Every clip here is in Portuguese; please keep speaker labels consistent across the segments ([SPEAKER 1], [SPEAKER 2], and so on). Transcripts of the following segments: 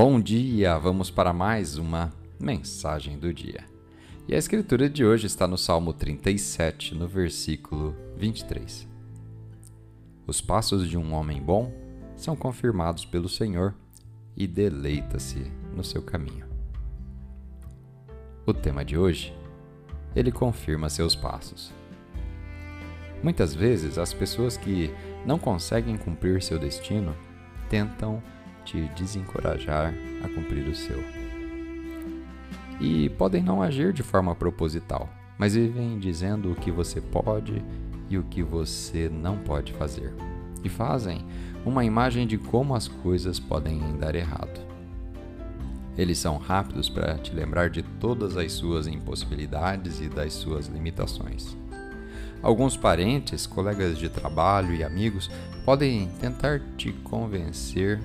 [SPEAKER 1] Bom dia! Vamos para mais uma mensagem do dia. E a escritura de hoje está no Salmo 37, no versículo 23. Os passos de um homem bom são confirmados pelo Senhor e deleita-se no seu caminho. O tema de hoje, ele confirma seus passos. Muitas vezes as pessoas que não conseguem cumprir seu destino tentam te desencorajar a cumprir o seu. E podem não agir de forma proposital, mas vivem dizendo o que você pode e o que você não pode fazer. E fazem uma imagem de como as coisas podem dar errado. Eles são rápidos para te lembrar de todas as suas impossibilidades e das suas limitações. Alguns parentes, colegas de trabalho e amigos podem tentar te convencer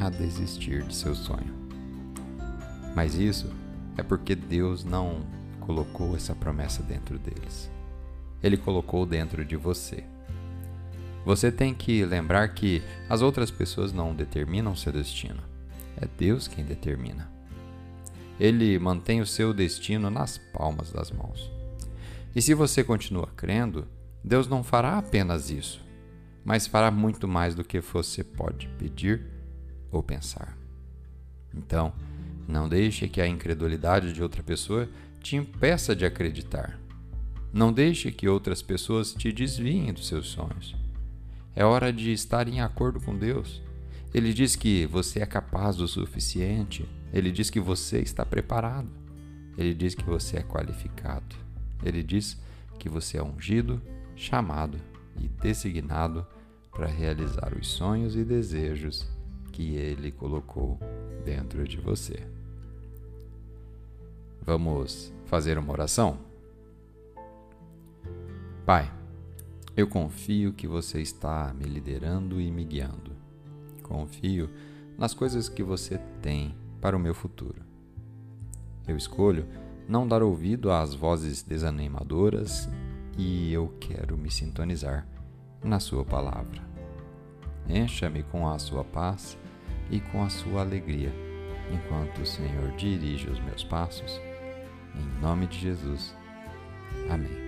[SPEAKER 1] a desistir de seu sonho. Mas isso é porque Deus não colocou essa promessa dentro deles. Ele colocou dentro de você. Você tem que lembrar que as outras pessoas não determinam seu destino. É Deus quem determina. Ele mantém o seu destino nas palmas das mãos. E se você continua crendo, Deus não fará apenas isso, mas fará muito mais do que você pode pedir ou pensar. Então, não deixe que a incredulidade de outra pessoa te impeça de acreditar. Não deixe que outras pessoas te desviem dos seus sonhos. É hora de estar em acordo com Deus. Ele diz que você é capaz o suficiente. Ele diz que você está preparado. Ele diz que você é qualificado. Ele diz que você é ungido, chamado e designado para realizar os sonhos e desejos que Ele colocou dentro de você. Vamos fazer uma oração? Pai, eu confio que você está me liderando e me guiando. Confio nas coisas que você tem para o meu futuro. Eu escolho não dar ouvido às vozes desanimadoras e eu quero me sintonizar na Sua palavra. Encha-me com a Sua paz e com a Sua alegria, enquanto o Senhor dirige os meus passos. Em nome de Jesus. Amém.